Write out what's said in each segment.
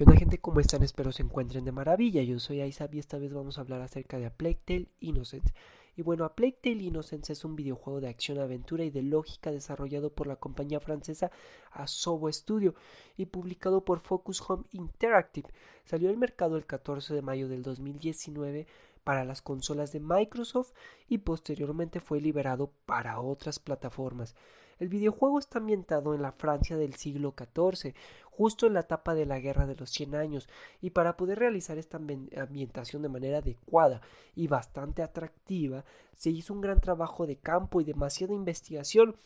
¿Qué onda gente? ¿Cómo están? Espero se encuentren de maravilla. Yo soy Aizab y esta vez vamos a hablar acerca de A Plague Tale Innocence. Y bueno, A Plague Tale Innocence es un videojuego de acción, aventura y de lógica desarrollado por la compañía francesa Asobo Studio y publicado por Focus Home Interactive. Salió al mercado el 14 de mayo del 2019 para las consolas de Microsoft y posteriormente fue liberado para otras plataformas. El videojuego está ambientado en la Francia del siglo XIV, justo en la etapa de la Guerra de los Cien Años, y para poder realizar esta ambientación de manera adecuada y bastante atractiva, se hizo un gran trabajo de campo y demasiada investigación,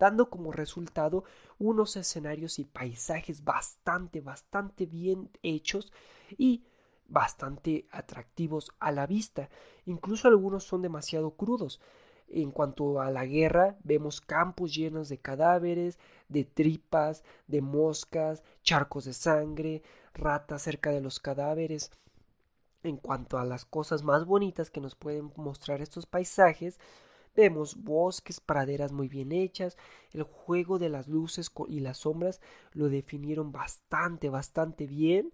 dando como resultado unos escenarios y paisajes bastante, bastante bien hechos y bastante atractivos a la vista. Incluso algunos son demasiado crudos. En cuanto a la guerra, vemos campos llenos de cadáveres, de tripas, de moscas, charcos de sangre, ratas cerca de los cadáveres. En cuanto a las cosas más bonitas que nos pueden mostrar estos paisajes, vemos bosques, praderas muy bien hechas, el juego de las luces y las sombras lo definieron bastante, bastante bien.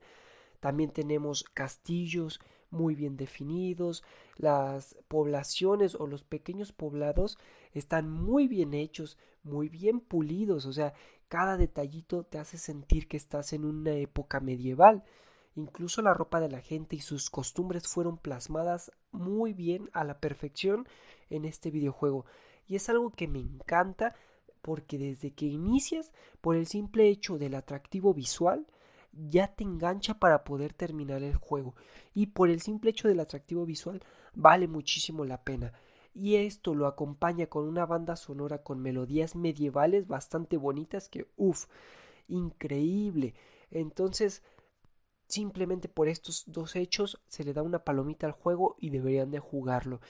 También tenemos castillos, muy bien definidos, las poblaciones o los pequeños poblados están muy bien hechos, muy bien pulidos, o sea, cada detallito te hace sentir que estás en una época medieval. Incluso la ropa de la gente y sus costumbres fueron plasmadas muy bien a la perfección en este videojuego. Y es algo que me encanta porque desde que inicias, por el simple hecho del atractivo visual, ya te engancha para poder terminar el juego. Y por el simple hecho del atractivo visual vale muchísimo la pena. Y esto lo acompaña con una banda sonora con melodías medievales bastante bonitas que uff increíble. Entonces simplemente por estos dos hechos se le da una palomita al juego y deberían de jugarlo.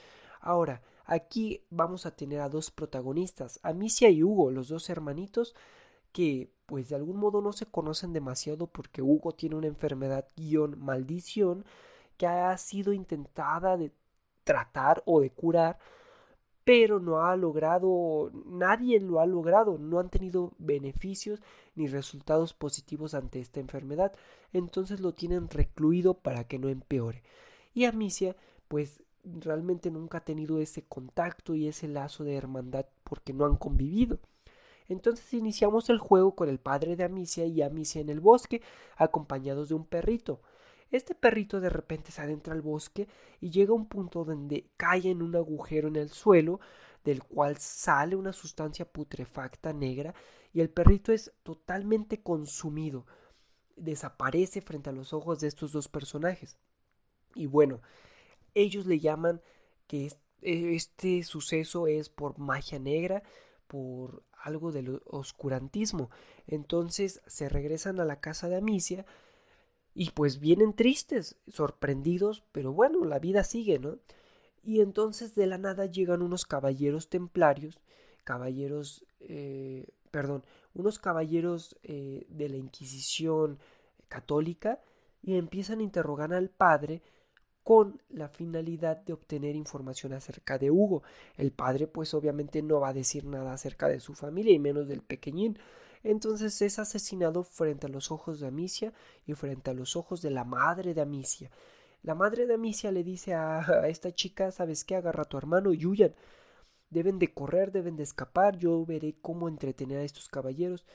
Ahora aquí vamos a tener a dos protagonistas. Amicia y Hugo los dos hermanitos que pues de algún modo no se conocen demasiado porque Hugo tiene una enfermedad guion maldición que ha sido intentada de tratar o de curar pero no ha logrado, nadie lo ha logrado, no han tenido beneficios ni resultados positivos ante esta enfermedad, entonces lo tienen recluido para que no empeore. Y Amicia, pues realmente nunca ha tenido ese contacto y ese lazo de hermandad porque no han convivido. Entonces iniciamos el juego con el padre de Amicia y Amicia en el bosque, acompañados de un perrito. Este perrito de repente se adentra al bosque y llega a un punto donde cae en un agujero en el suelo, del cual sale una sustancia putrefacta negra y el perrito es totalmente consumido. Desaparece frente a los ojos de estos dos personajes. Y bueno, ellos le llaman que este suceso es por magia negra, por algo del oscurantismo. Entonces se regresan a la casa de Amicia y pues vienen tristes, sorprendidos, pero bueno, la vida sigue, ¿no? Y entonces de la nada llegan unos caballeros templarios, caballeros, eh, perdón, unos caballeros eh, de la Inquisición católica y empiezan a interrogar al padre con la finalidad de obtener información acerca de Hugo. El padre pues obviamente no va a decir nada acerca de su familia y menos del pequeñín. Entonces es asesinado frente a los ojos de Amicia y frente a los ojos de la madre de Amicia. La madre de Amicia le dice a, esta chica, ¿sabes qué? Agarra a tu hermano y huyan. Deben de correr, deben de escapar, yo veré cómo entretener a estos caballeros.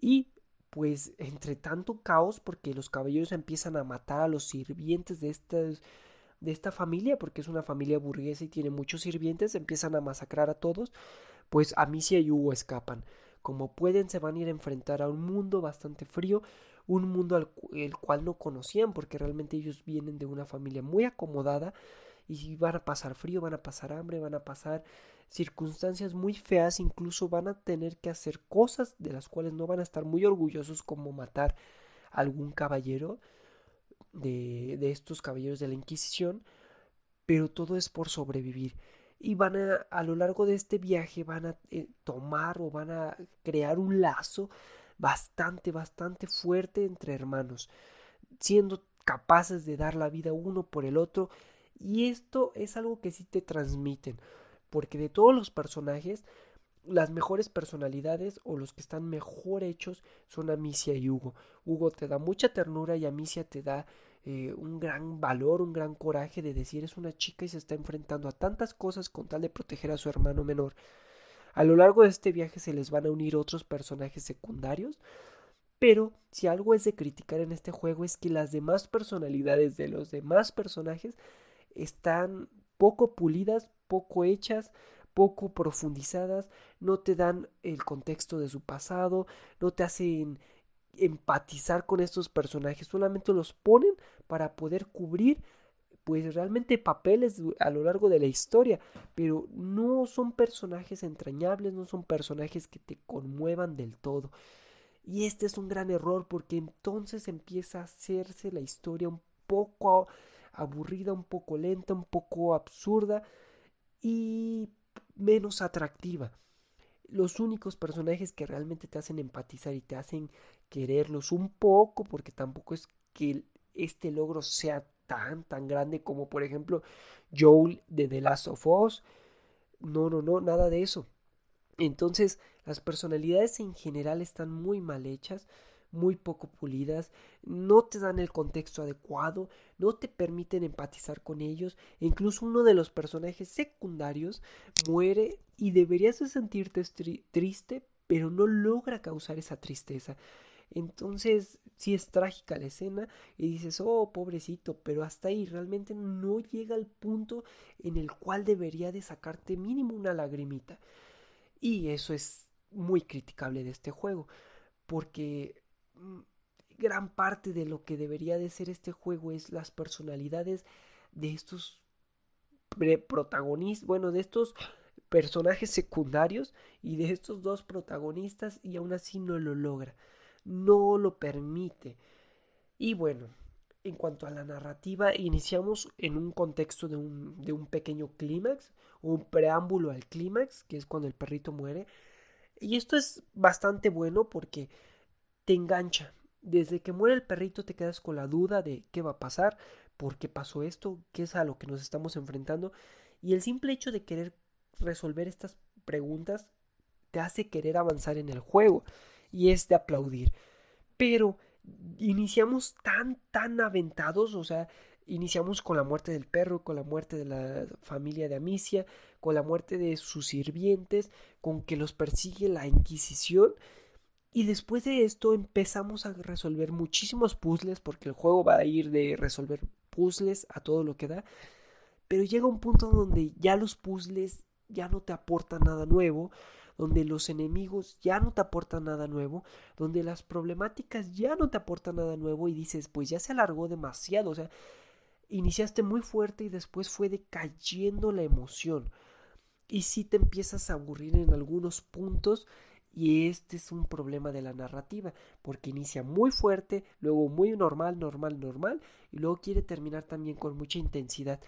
Y pues entre tanto caos, porque los caballeros empiezan a matar a los sirvientes de estas de esta familia, porque es una familia burguesa y tiene muchos sirvientes, empiezan a masacrar a todos, pues Amicia y Hugo escapan. Como pueden, se van a ir a enfrentar a un mundo bastante frío, un mundo al el cual no conocían, porque realmente ellos vienen de una familia muy acomodada y van a pasar frío, van a pasar hambre, van a pasar circunstancias muy feas, incluso van a tener que hacer cosas de las cuales no van a estar muy orgullosos como matar a algún caballero de, de estos caballeros de la Inquisición, pero todo es por sobrevivir. Y van a, a lo largo de este viaje, van a eh, tomar o van a crear un lazo bastante, bastante fuerte entre hermanos, siendo capaces de dar la vida uno por el otro. Y esto es algo que sí te transmiten, porque de todos los personajes, las mejores personalidades o los que están mejor hechos son Amicia y Hugo. Hugo te da mucha ternura y Amicia te da eh, un gran valor, un gran coraje de decir es una chica y se está enfrentando a tantas cosas con tal de proteger a su hermano menor. A lo largo de este viaje se les van a unir otros personajes secundarios, pero si algo es de criticar en este juego es que las demás personalidades de los demás personajes están poco pulidas, poco hechas, poco profundizadas, no te dan el contexto de su pasado, no te hacen empatizar con estos personajes, solamente los ponen para poder cubrir pues realmente papeles a lo largo de la historia, pero no son personajes entrañables, no son personajes que te conmuevan del todo. Y este es un gran error porque entonces empieza a hacerse la historia un poco aburrida, un poco lenta, un poco absurda y menos atractiva. Los únicos personajes que realmente te hacen empatizar y te hacen quererlos un poco, porque tampoco es que este logro sea tan, tan grande como por ejemplo Joel de The Last of Us. No, no, no, nada de eso. Entonces, las personalidades en general están muy mal hechas muy poco pulidas, no te dan el contexto adecuado, no te permiten empatizar con ellos, e incluso uno de los personajes secundarios muere y deberías de sentirte triste, pero no logra causar esa tristeza. Entonces, sí es trágica la escena y dices, oh, pobrecito, pero hasta ahí realmente no llega al punto en el cual debería de sacarte mínimo una lagrimita. Y eso es muy criticable de este juego, porque gran parte de lo que debería de ser este juego es las personalidades de estos protagonistas, bueno, de estos personajes secundarios y de estos dos protagonistas y aún así no lo logra, no lo permite. Y bueno, en cuanto a la narrativa, iniciamos en un contexto de un, de un pequeño clímax, un preámbulo al clímax, que es cuando el perrito muere. Y esto es bastante bueno porque te engancha. Desde que muere el perrito te quedas con la duda de qué va a pasar, por qué pasó esto, qué es a lo que nos estamos enfrentando. Y el simple hecho de querer resolver estas preguntas te hace querer avanzar en el juego. Y es de aplaudir. Pero iniciamos tan, tan aventados, o sea, iniciamos con la muerte del perro, con la muerte de la familia de Amicia, con la muerte de sus sirvientes, con que los persigue la Inquisición y después de esto empezamos a resolver muchísimos puzzles, porque el juego va a ir de resolver puzzles a todo lo que da. Pero llega un punto donde ya los puzzles ya no te aportan nada nuevo, donde los enemigos ya no te aportan nada nuevo, donde las problemáticas ya no te aportan nada nuevo y dices, pues ya se alargó demasiado, o sea, iniciaste muy fuerte y después fue decayendo la emoción. Y si te empiezas a aburrir en algunos puntos y este es un problema de la narrativa, porque inicia muy fuerte, luego muy normal, normal, normal, y luego quiere terminar también con mucha intensidad.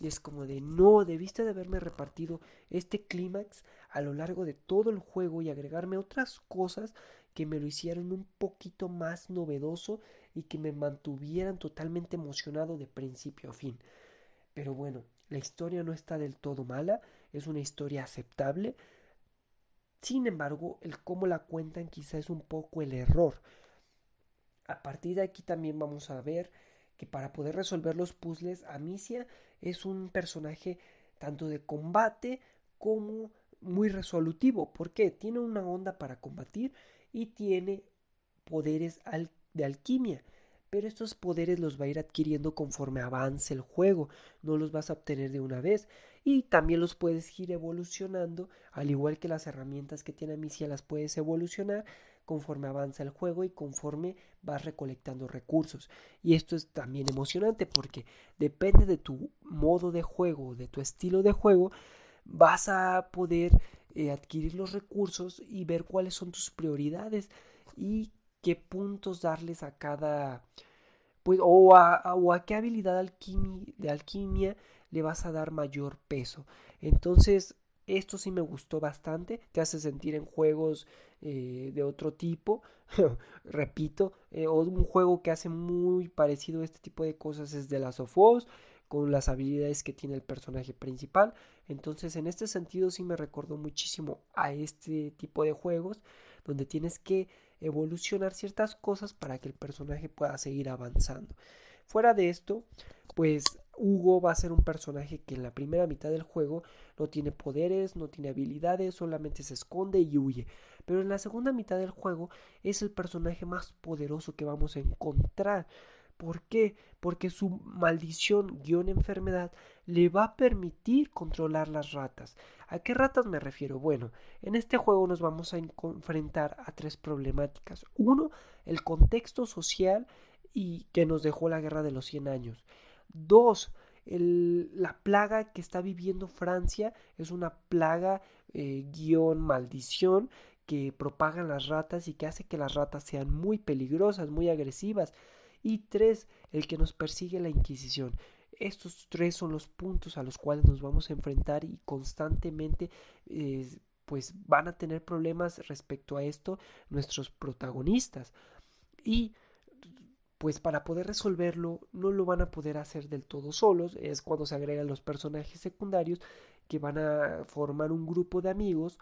Y es como de, no, debiste de haberme repartido este clímax a lo largo de todo el juego y agregarme otras cosas que me lo hicieran un poquito más novedoso y que me mantuvieran totalmente emocionado de principio a fin. Pero bueno, la historia no está del todo mala, es una historia aceptable, sin embargo, el cómo la cuentan quizá es un poco el error. A partir de aquí también vamos a ver que para poder resolver los puzzles, Amicia es un personaje tanto de combate como muy resolutivo. ¿Por qué? Tiene una onda para combatir y tiene poderes de alquimia. Pero estos poderes los va a ir adquiriendo conforme avance el juego, no los vas a obtener de una vez y también los puedes ir evolucionando, al igual que las herramientas que tiene Amicia las puedes evolucionar conforme avanza el juego y conforme vas recolectando recursos. Y esto es también emocionante porque depende de tu modo de juego, de tu estilo de juego, vas a poder eh, adquirir los recursos y ver cuáles son tus prioridades y qué puntos darles a cada pues o a, o a qué habilidad de alquimia le vas a dar mayor peso. Entonces, esto sí me gustó bastante, te hace sentir en juegos eh, de otro tipo, repito, eh, o un juego que hace muy parecido a este tipo de cosas es de las of con las habilidades que tiene el personaje principal. Entonces en este sentido sí me recordó muchísimo a este tipo de juegos donde tienes que evolucionar ciertas cosas para que el personaje pueda seguir avanzando. Fuera de esto, pues Hugo va a ser un personaje que en la primera mitad del juego no tiene poderes, no tiene habilidades, solamente se esconde y huye. Pero en la segunda mitad del juego es el personaje más poderoso que vamos a encontrar. ¿Por qué? Porque su maldición guion enfermedad le va a permitir controlar las ratas. ¿A qué ratas me refiero? Bueno, en este juego nos vamos a enfrentar a tres problemáticas. Uno, el contexto social y que nos dejó la guerra de los 100 años. Dos, la plaga que está viviendo Francia es una plaga eh, guion maldición que propagan las ratas y que hace que las ratas sean muy peligrosas, muy agresivas. Y tres, el que nos persigue la Inquisición. Estos tres son los puntos a los cuales nos vamos a enfrentar y constantemente pues van a tener problemas respecto a esto nuestros protagonistas. Y pues para poder resolverlo no lo van a poder hacer del todo solos, es cuando se agregan los personajes secundarios que van a formar un grupo de amigos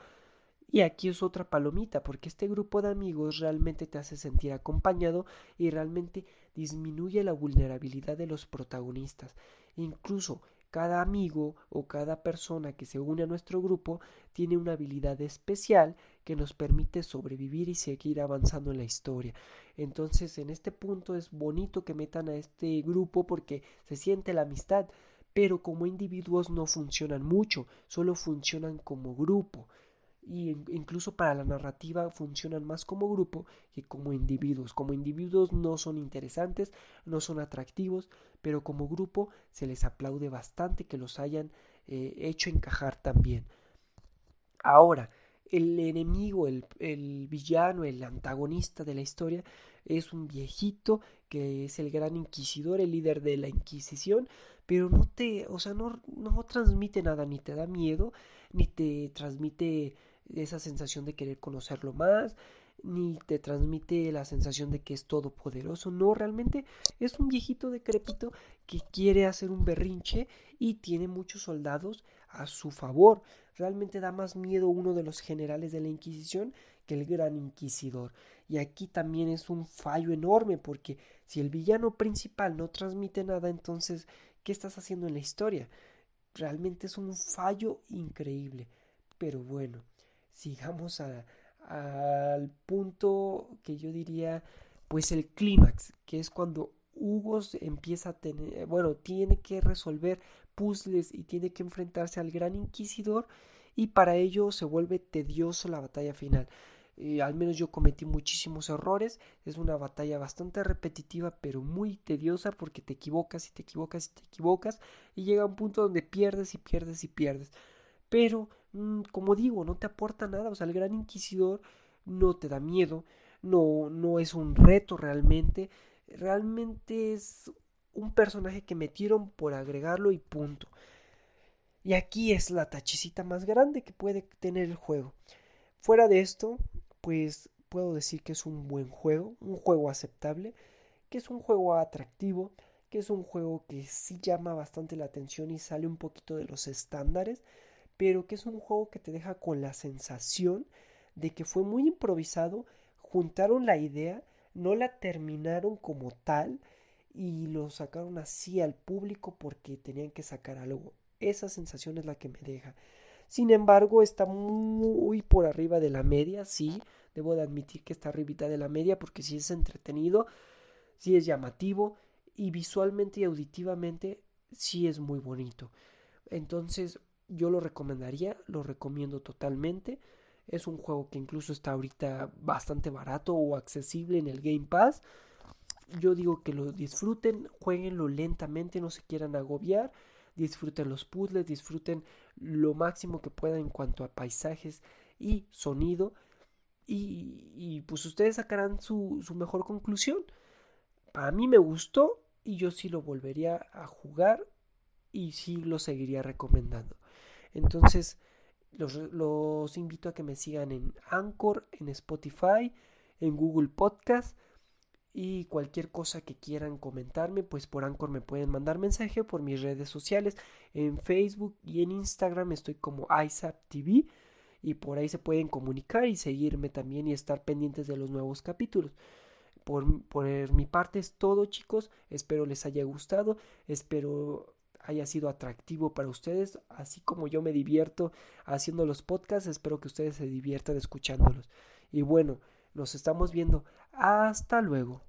y aquí es otra palomita, porque este grupo de amigos realmente te hace sentir acompañado y realmente disminuye la vulnerabilidad de los protagonistas. Incluso cada amigo o cada persona que se une a nuestro grupo tiene una habilidad especial que nos permite sobrevivir y seguir avanzando en la historia. Entonces, en este punto es bonito que metan a este grupo porque se siente la amistad, pero como individuos no funcionan mucho, solo funcionan como grupo y incluso para la narrativa funcionan más como grupo que como individuos. Como individuos no son interesantes, no son atractivos, pero como grupo se les aplaude bastante que los hayan eh, hecho encajar también. Ahora, el enemigo, el, el, villano, el antagonista de la historia es un viejito que es el gran inquisidor, el líder de la Inquisición, pero no te, o sea, no, no transmite nada, ni te da miedo, ni te transmite esa sensación de querer conocerlo más, ni te transmite la sensación de que es todopoderoso. No, realmente es un viejito decrépito que quiere hacer un berrinche y tiene muchos soldados a su favor. Realmente da más miedo uno de los generales de la Inquisición que el gran inquisidor. Y aquí también es un fallo enorme porque si el villano principal no transmite nada, entonces, ¿qué estás haciendo en la historia? Realmente es un fallo increíble. Pero bueno, sigamos al punto que yo diría, pues el clímax, que es cuando Hugo empieza a tener, bueno, tiene que resolver puzzles y tiene que enfrentarse al gran inquisidor y para ello se vuelve tedioso la batalla final. Eh, al menos yo cometí muchísimos errores, es una batalla bastante repetitiva pero muy tediosa porque te equivocas y te equivocas y te equivocas y llega un punto donde pierdes y pierdes y pierdes. Pero como digo, no te aporta nada. O sea, el gran inquisidor no te da miedo, no, no es un reto realmente. Realmente es un personaje que metieron por agregarlo y punto. Y aquí es la tachicita más grande que puede tener el juego. Fuera de esto, pues puedo decir que es un buen juego, un juego aceptable, que es un juego atractivo, que es un juego que sí llama bastante la atención y sale un poquito de los estándares pero que es un juego que te deja con la sensación de que fue muy improvisado, juntaron la idea, no la terminaron como tal y lo sacaron así al público porque tenían que sacar algo. Esa sensación es la que me deja. Sin embargo, está muy por arriba de la media, sí, debo de admitir que está arribita de la media porque sí es entretenido, sí es llamativo y visualmente y auditivamente sí es muy bonito. Entonces, yo lo recomendaría, lo recomiendo totalmente. Es un juego que incluso está ahorita bastante barato o accesible en el Game Pass. Yo digo que lo disfruten, jueguenlo lentamente, no se quieran agobiar, disfruten los puzzles, disfruten lo máximo que puedan en cuanto a paisajes y sonido. Y, pues ustedes sacarán su, su mejor conclusión. A mí me gustó y yo sí lo volvería a jugar y sí lo seguiría recomendando. Entonces, los, invito a que me sigan en Anchor, en Spotify, en Google Podcast y cualquier cosa que quieran comentarme, pues por Anchor me pueden mandar mensaje por mis redes sociales. En Facebook y en Instagram estoy como TV y por ahí se pueden comunicar y seguirme también y estar pendientes de los nuevos capítulos. Por, por mi parte es todo chicos, espero les haya gustado, espero haya sido atractivo para ustedes, así como yo me divierto haciendo los podcasts, espero que ustedes se diviertan escuchándolos. Y bueno, nos estamos viendo. Hasta luego.